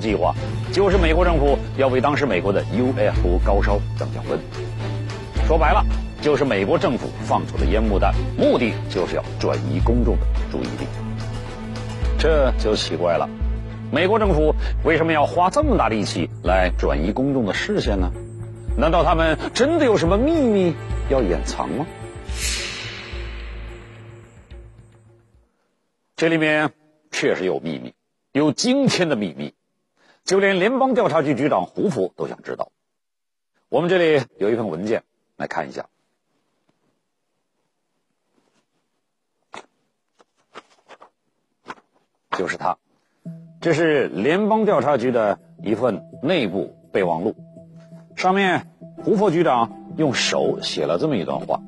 计划就是美国政府要为当时美国的 UFO 高烧降降温。说白了，就是美国政府放出的烟幕弹，目的就是要转移公众的注意力。这就奇怪了，美国政府为什么要花这么大力气来转移公众的视线呢？难道他们真的有什么秘密要掩藏吗？这里面确实有秘密，有惊天的秘密，就连联邦调查局局长胡佛都想知道。我们这里有一份文件，来看一下，就是他，这是联邦调查局的一份内部备忘录，上面胡佛局长用手写了这么一段话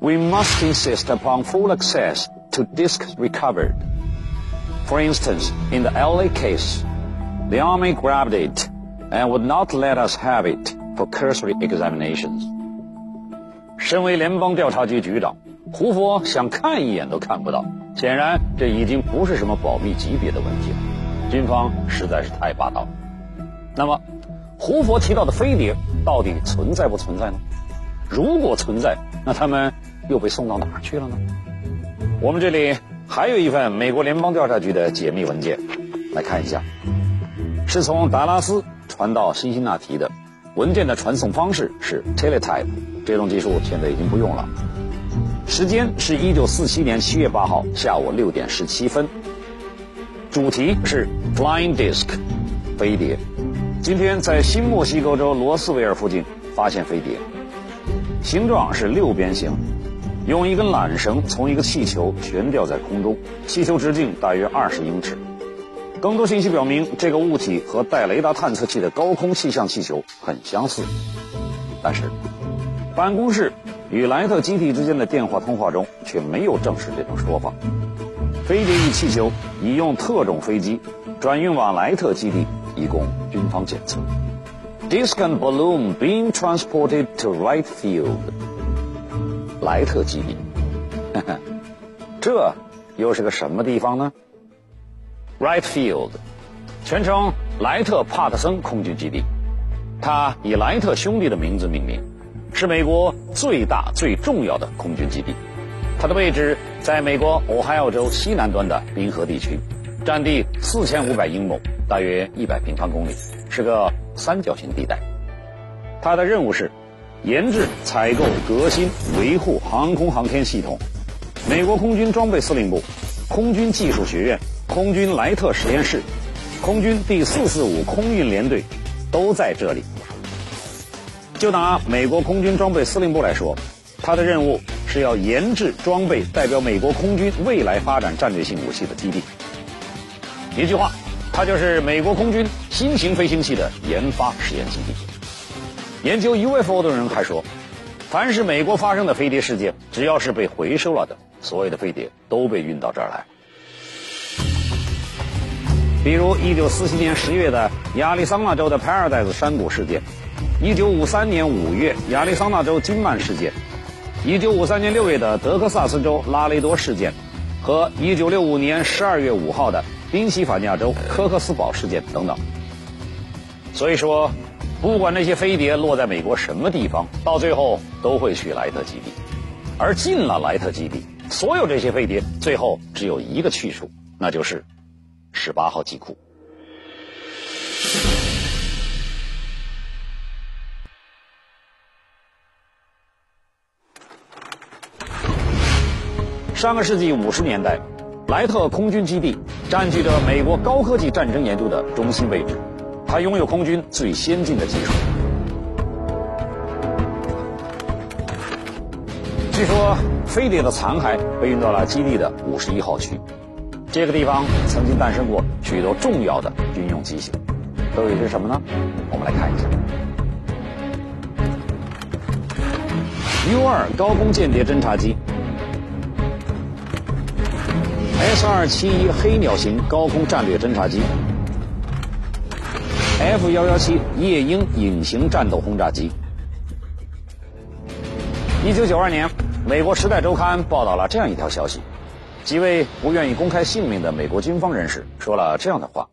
：We must insist upon full access. to discs recovered. For instance, in the LA case, the Army grabbed it and would not let us have it for cursory examinations. 身为联邦调查局局长，胡佛想看一眼都看不到。显然，这已经不是什么保密级别的问题了。军方实在是太霸道了。那么，胡佛提到的飞碟到底存在不存在呢？如果存在，那他们又被送到哪儿去了呢？我们这里还有一份美国联邦调查局的解密文件，来看一下，是从达拉斯传到辛辛那提的。文件的传送方式是 teletype，这种技术现在已经不用了。时间是一九四七年七月八号下午六点十七分。主题是 flying disc，飞碟。今天在新墨西哥州罗斯维尔附近发现飞碟，形状是六边形。用一根缆绳从一个气球悬吊在空中，气球直径大约二十英尺。更多信息表明，这个物体和带雷达探测器的高空气象气球很相似。但是，办公室与莱特基地之间的电话通话中却没有证实这种说法。飞碟与气球已用特种飞机转运往莱特基地，以供军方检测。Disc and balloon being transported to Wright Field. 莱特基地，这又是个什么地方呢？Wright Field，全称莱特帕特森空军基地，它以莱特兄弟的名字命名，是美国最大最重要的空军基地。它的位置在美国俄亥俄州西南端的滨河地区，占地四千五百英亩，大约一百平方公里，是个三角形地带。它的任务是。研制、采购、革新、维护航空航天系统。美国空军装备司令部、空军技术学院、空军莱特实验室、空军第四四五空运联队都在这里。就拿美国空军装备司令部来说，他的任务是要研制装备代表美国空军未来发展战略性武器的基地。一句话，它就是美国空军新型飞行器的研发实验基地。研究 UFO 的人还说，凡是美国发生的飞碟事件，只要是被回收了的，所有的飞碟都被运到这儿来。比如1947年10月的亚利桑那州的 Paradise 山谷事件，1953年5月亚利桑那州金曼事件，1953年6月的德克萨斯州拉雷多事件，和1965年12月5号的宾夕法尼亚州科克斯堡事件等等。所以说。不管那些飞碟落在美国什么地方，到最后都会去莱特基地。而进了莱特基地，所有这些飞碟最后只有一个去处，那就是十八号机库。上个世纪五十年代，莱特空军基地占据着美国高科技战争研究的中心位置。它拥有空军最先进的技术。据说飞碟的残骸被运到了基地的五十一号区，这个地方曾经诞生过许多重要的军用机型，都有些什么呢？我们来看一下：U 二高空间谍侦察机，S 二七一黑鸟型高空战略侦察机。F 幺幺七夜鹰隐形战斗轰炸机。一九九二年，美国《时代周刊》报道了这样一条消息：几位不愿意公开姓名的美国军方人士说了这样的话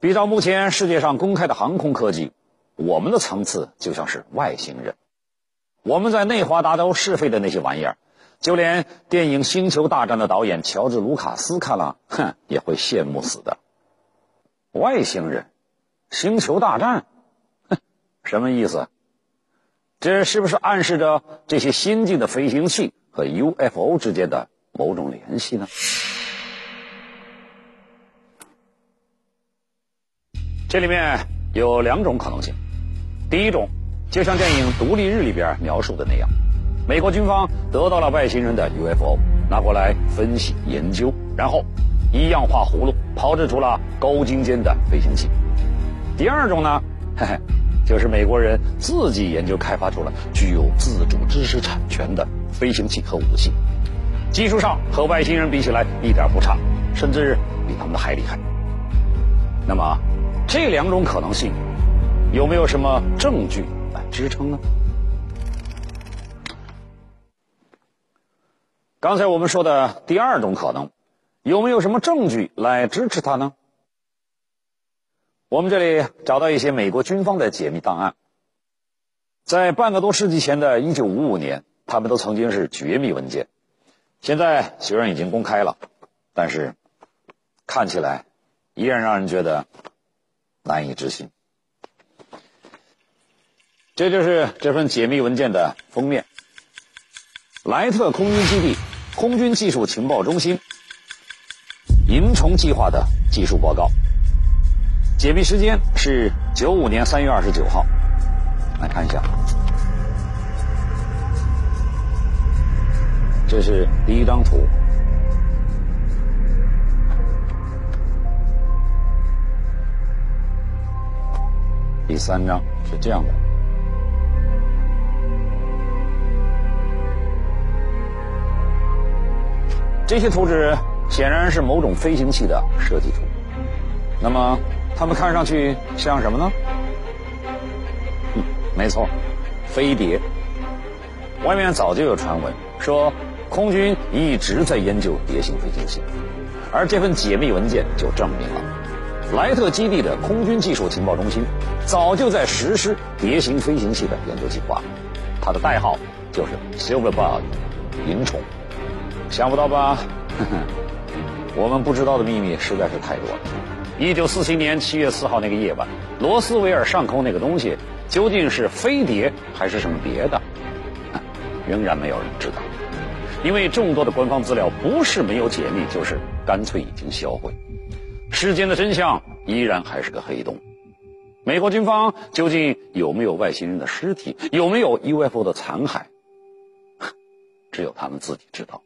比照目前世界上公开的航空科技，我们的层次就像是外星人。我们在内华达州试飞的那些玩意儿，就连电影《星球大战》的导演乔治·卢卡斯看了，哼，也会羡慕死的。外星人，《星球大战》，哼，什么意思？这是不是暗示着这些先进的飞行器和 UFO 之间的某种联系呢？这里面有两种可能性。第一种，就像电影《独立日》里边描述的那样，美国军方得到了外星人的 UFO，拿过来分析研究，然后一样画葫芦，炮制出了高精尖的飞行器。第二种呢，嘿嘿。就是美国人自己研究开发出了具有自主知识产权的飞行器和武器，技术上和外星人比起来一点不差，甚至比他们的还厉害。那么，这两种可能性有没有什么证据来支撑呢？刚才我们说的第二种可能，有没有什么证据来支持它呢？我们这里找到一些美国军方的解密档案，在半个多世纪前的1955年，他们都曾经是绝密文件。现在虽然已经公开了，但是看起来依然让人觉得难以置信。这就是这份解密文件的封面：莱特空军基地空军技术情报中心银虫计划的技术报告。解密时间是九五年三月二十九号，来看一下，这是第一张图，第三张是这样的，这些图纸显然是某种飞行器的设计图，那么。它们看上去像什么呢？嗯，没错，飞碟。外面早就有传闻说，空军一直在研究碟形飞行器，而这份解密文件就证明了，莱特基地的空军技术情报中心早就在实施碟形飞行器的研究计划，它的代号就是 Silverbug，银虫。想不到吧？我们不知道的秘密实在是太多了。一九四七年七月四号那个夜晚，罗斯维尔上空那个东西究竟是飞碟还是什么别的，仍然没有人知道。因为众多的官方资料不是没有解密，就是干脆已经销毁。事件的真相依然还是个黑洞。美国军方究竟有没有外星人的尸体，有没有 UFO 的残骸，只有他们自己知道。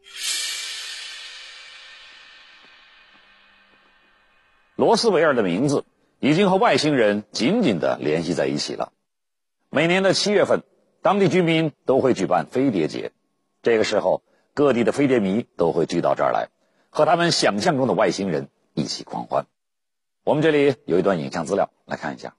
罗斯维尔的名字已经和外星人紧紧的联系在一起了。每年的七月份，当地居民都会举办飞碟节，这个时候，各地的飞碟迷都会聚到这儿来，和他们想象中的外星人一起狂欢。我们这里有一段影像资料，来看一下。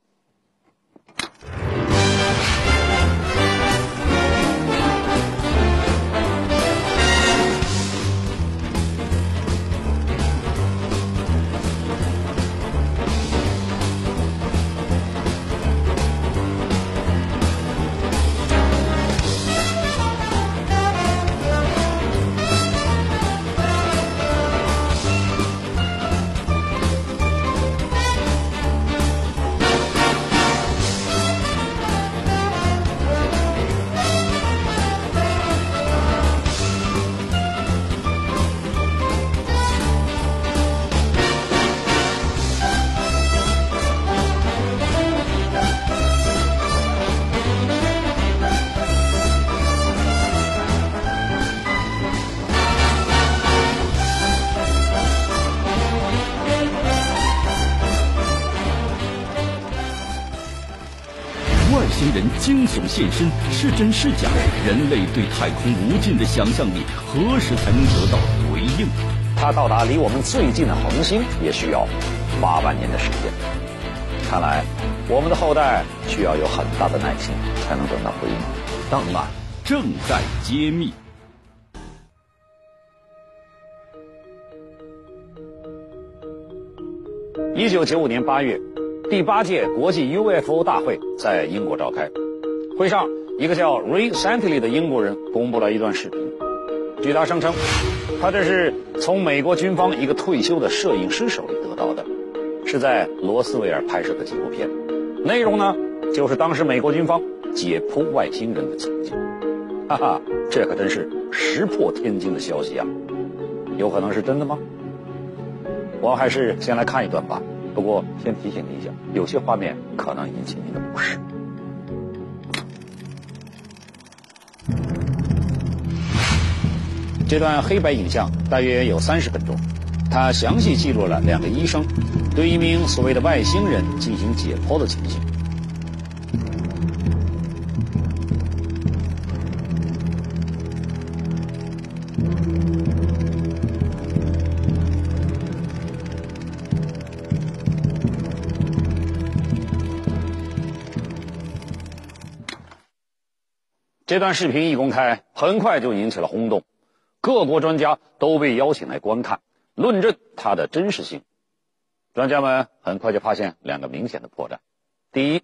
人惊悚现身，是真是假？人类对太空无尽的想象力，何时才能得到回应？它到达离我们最近的恒星，也需要八万年的时间。看来，我们的后代需要有很大的耐心，才能等到回应。档案正在揭秘。一九九五年八月。第八届国际 UFO 大会在英国召开。会上，一个叫 Ray Santley 的英国人公布了一段视频。据他声称，他这是从美国军方一个退休的摄影师手里得到的，是在罗斯威尔拍摄的纪录片。内容呢，就是当时美国军方解剖外星人的情景。哈哈，这可真是石破天惊的消息啊！有可能是真的吗？我还是先来看一段吧。不过先提醒您一下，有些画面可能引起您的不适。这段黑白影像大约有三十分钟，它详细记录了两个医生对一名所谓的外星人进行解剖的情形。这段视频一公开，很快就引起了轰动，各国专家都被邀请来观看，论证它的真实性。专家们很快就发现两个明显的破绽：第一，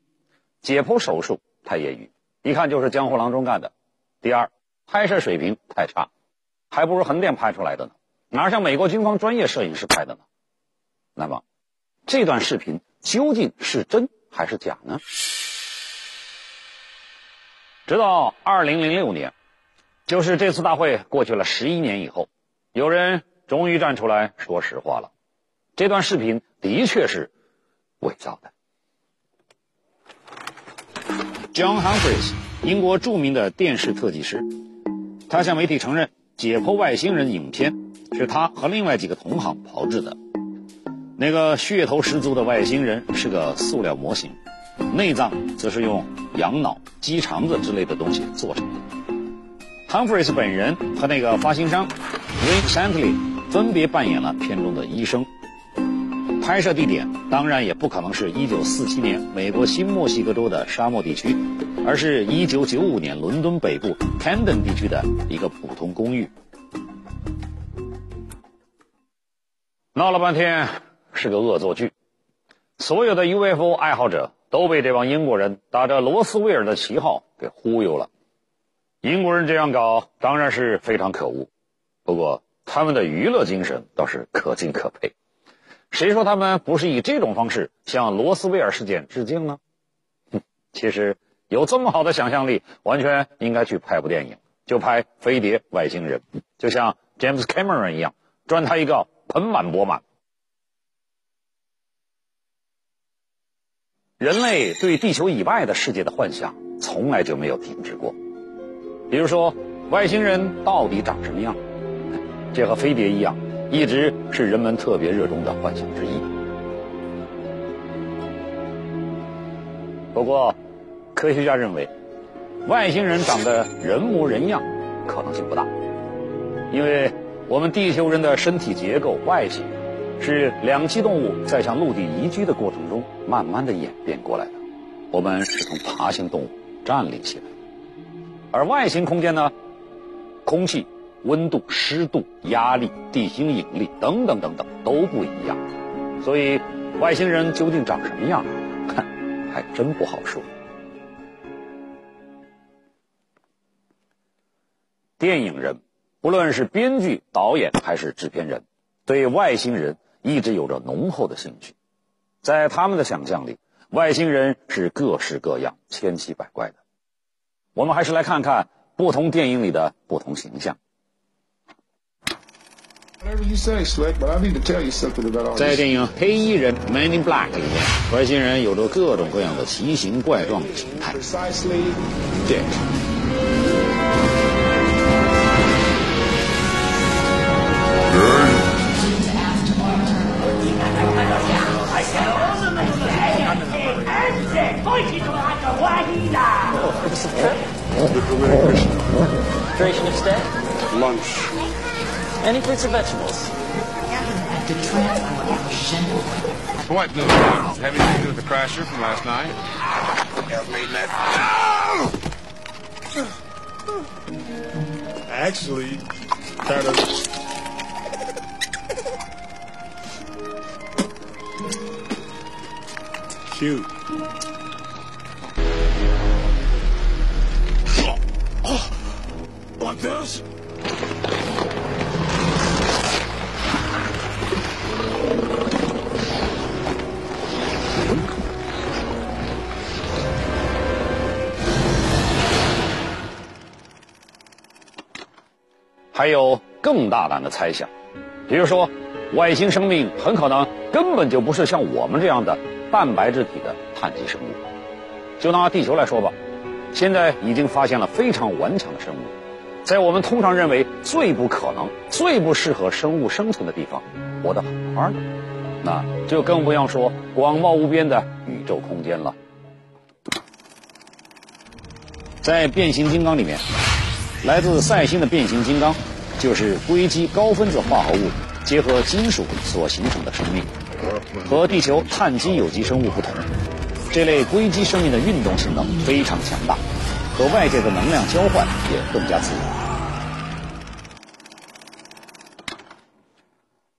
解剖手术太业余，一看就是江湖郎中干的；第二，拍摄水平太差，还不如横店拍出来的呢，哪像美国军方专业摄影师拍的呢？那么，这段视频究竟是真还是假呢？直到二零零六年，就是这次大会过去了十一年以后，有人终于站出来说实话了。这段视频的确是伪造的。John Humphries，英国著名的电视特技师，他向媒体承认，解剖外星人影片是他和另外几个同行炮制的。那个噱头十足的外星人是个塑料模型。内脏则是用羊脑、鸡肠子之类的东西做成的。Humphreys 本人和那个发行商 Rick Santley 分别扮演了片中的医生。拍摄地点当然也不可能是一九四七年美国新墨西哥州的沙漠地区，而是一九九五年伦敦北部 Camden 地区的一个普通公寓。闹了半天是个恶作剧，所有的 UFO 爱好者。都被这帮英国人打着罗斯威尔的旗号给忽悠了。英国人这样搞当然是非常可恶，不过他们的娱乐精神倒是可敬可佩。谁说他们不是以这种方式向罗斯威尔事件致敬呢？哼，其实有这么好的想象力，完全应该去拍部电影，就拍《飞碟外星人》，就像 James Cameron 一样，赚他一个盆满钵满。人类对地球以外的世界的幻想从来就没有停止过。比如说，外星人到底长什么样？这和飞碟一样，一直是人们特别热衷的幻想之一。不过，科学家认为，外星人长得人模人样可能性不大，因为我们地球人的身体结构外形。是两栖动物在向陆地移居的过程中慢慢的演变过来的。我们是从爬行动物站立起来，而外星空间呢，空气、温度、湿度、压力、地心引力等等等等都不一样，所以外星人究竟长什么样，看还真不好说。电影人，不论是编剧、导演还是制片人，对外星人。一直有着浓厚的兴趣，在他们的想象里，外星人是各式各样、千奇百怪的。我们还是来看看不同电影里的不同形象。在电影《黑衣人》（Man in Black） 里面，外星人有着各种各样的奇形怪状的形态。Duration of stay? Lunch. Any fruits or vegetables? What news? Have anything to do with the crasher from last night? Actually, kind of. Shoot. 还有更大胆的猜想，比如说，外星生命很可能根本就不是像我们这样的蛋白质体的碳基生物。就拿地球来说吧，现在已经发现了非常顽强的生物，在我们通常认为最不可能、最不适合生物生存的地方，活得很好的，那就更不要说广袤无边的宇宙空间了。在变形金刚里面。来自赛星的变形金刚，就是硅基高分子化合物结合金属所形成的生命。和地球碳基有机生物不同，这类硅基生命的运动性能非常强大，和外界的能量交换也更加自由。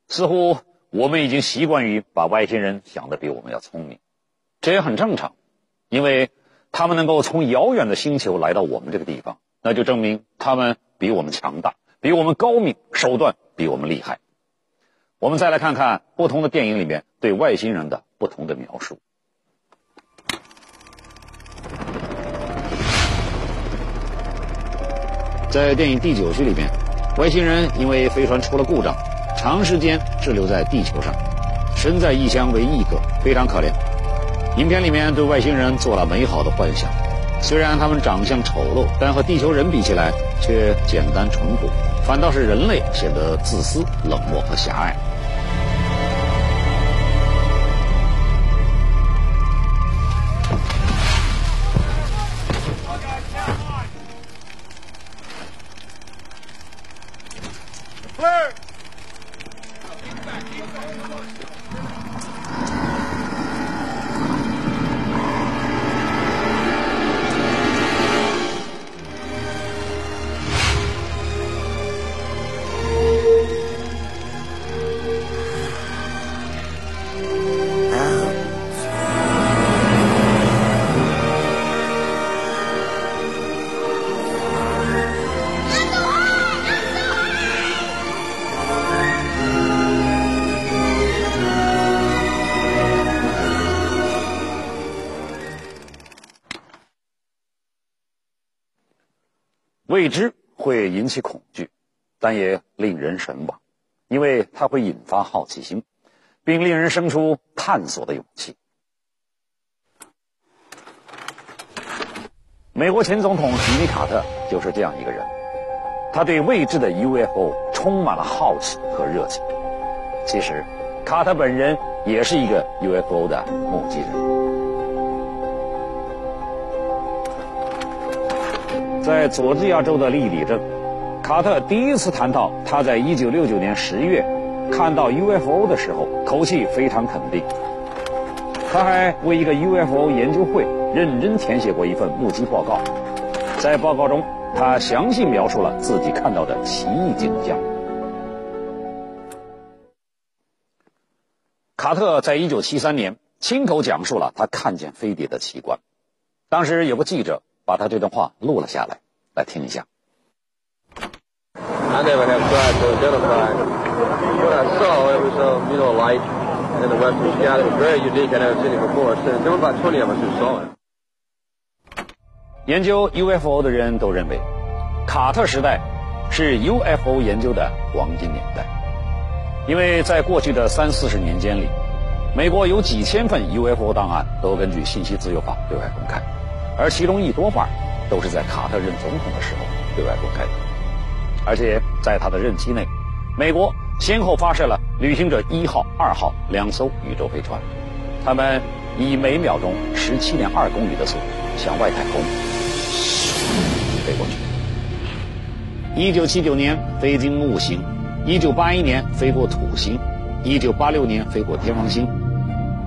似乎我们已经习惯于把外星人想的比我们要聪明，这也很正常，因为他们能够从遥远的星球来到我们这个地方。那就证明他们比我们强大，比我们高明，手段比我们厉害。我们再来看看不同的电影里面对外星人的不同的描述。在电影第九集里面，外星人因为飞船出了故障，长时间滞留在地球上，身在异乡为异客，非常可怜。影片里面对外星人做了美好的幻想。虽然他们长相丑陋，但和地球人比起来却简单淳朴，反倒是人类显得自私、冷漠和狭隘。未知会引起恐惧，但也令人神往，因为它会引发好奇心，并令人生出探索的勇气。美国前总统吉米·卡特就是这样一个人，他对未知的 UFO 充满了好奇和热情。其实，卡特本人也是一个 UFO 的目击人。在佐治亚州的利里镇，卡特第一次谈到他在1969年10月看到 UFO 的时候，口气非常肯定。他还为一个 UFO 研究会认真填写过一份目击报告，在报告中，他详细描述了自己看到的奇异景象。卡特在1973年亲口讲述了他看见飞碟的奇观，当时有个记者。把他这段话录了下来，来听一下。研究 UFO 的人都认为，卡特时代是 UFO 研究的黄金年代，因为在过去的三四十年间里，美国有几千份 UFO 档案都根据信息自由法对外公开。而其中一多半都是在卡特任总统的时候对外公开的，而且在他的任期内，美国先后发射了旅行者一号、二号两艘宇宙飞船，他们以每秒钟十七点二公里的速度向外太空飞过去。一九七九年飞经木星，一九八一年飞过土星，一九八六年飞过天王星，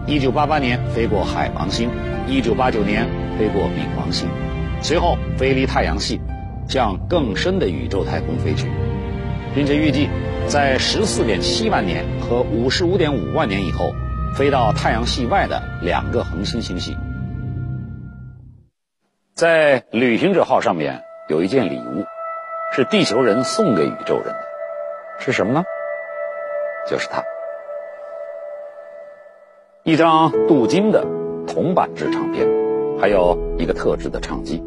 一九八八年飞过海王星，一九八九年。飞过冥王星，随后飞离太阳系，向更深的宇宙太空飞去，并且预计在十四点七万年和五十五点五万年以后，飞到太阳系外的两个恒星星系。在旅行者号上面有一件礼物，是地球人送给宇宙人的，是什么呢？就是它，一张镀金的铜版制唱片，还有一个特制的唱机。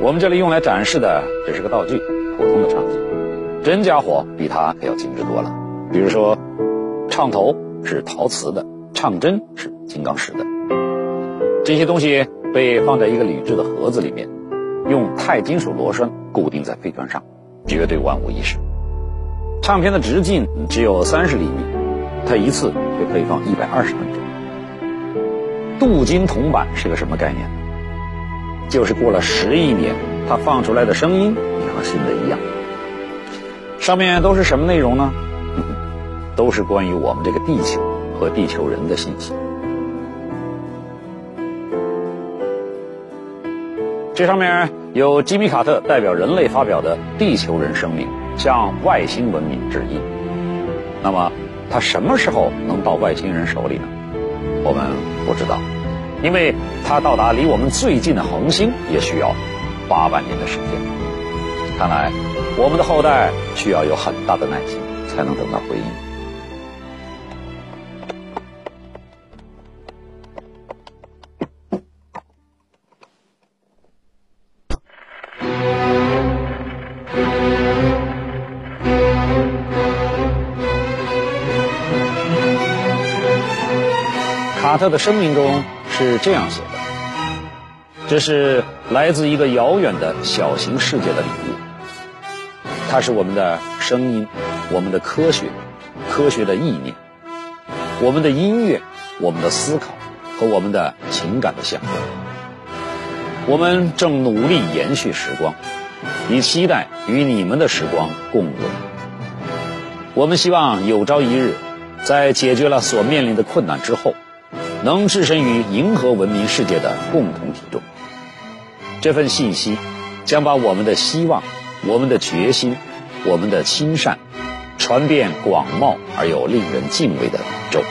我们这里用来展示的只是个道具，普通的唱机，真家伙比它可要精致多了。比如说，唱头是陶瓷的，唱针是金刚石的，这些东西被放在一个铝制的盒子里面，用钛金属螺栓固定在飞船上，绝对万无一失。唱片的直径只有三十厘米，它一次就可以放一百二十分钟。镀金铜板是个什么概念？就是过了十亿年，它放出来的声音也和新的一样。上面都是什么内容呢？都是关于我们这个地球和地球人的信息。这上面有吉米·卡特代表人类发表的地球人声明，向外星文明致意。那么，它什么时候能到外星人手里呢？我们不知道，因为它到达离我们最近的恒星也需要八万年的时间。看来，我们的后代需要有很大的耐心，才能等到回应。特的声明中是这样写的：“这是来自一个遥远的小型世界的礼物，它是我们的声音，我们的科学，科学的意念，我们的音乐，我们的思考和我们的情感的象征。我们正努力延续时光，以期待与你们的时光共舞。我们希望有朝一日，在解决了所面临的困难之后。”能置身于银河文明世界的共同体中，这份信息将把我们的希望、我们的决心、我们的亲善传遍广袤而又令人敬畏的宇宙。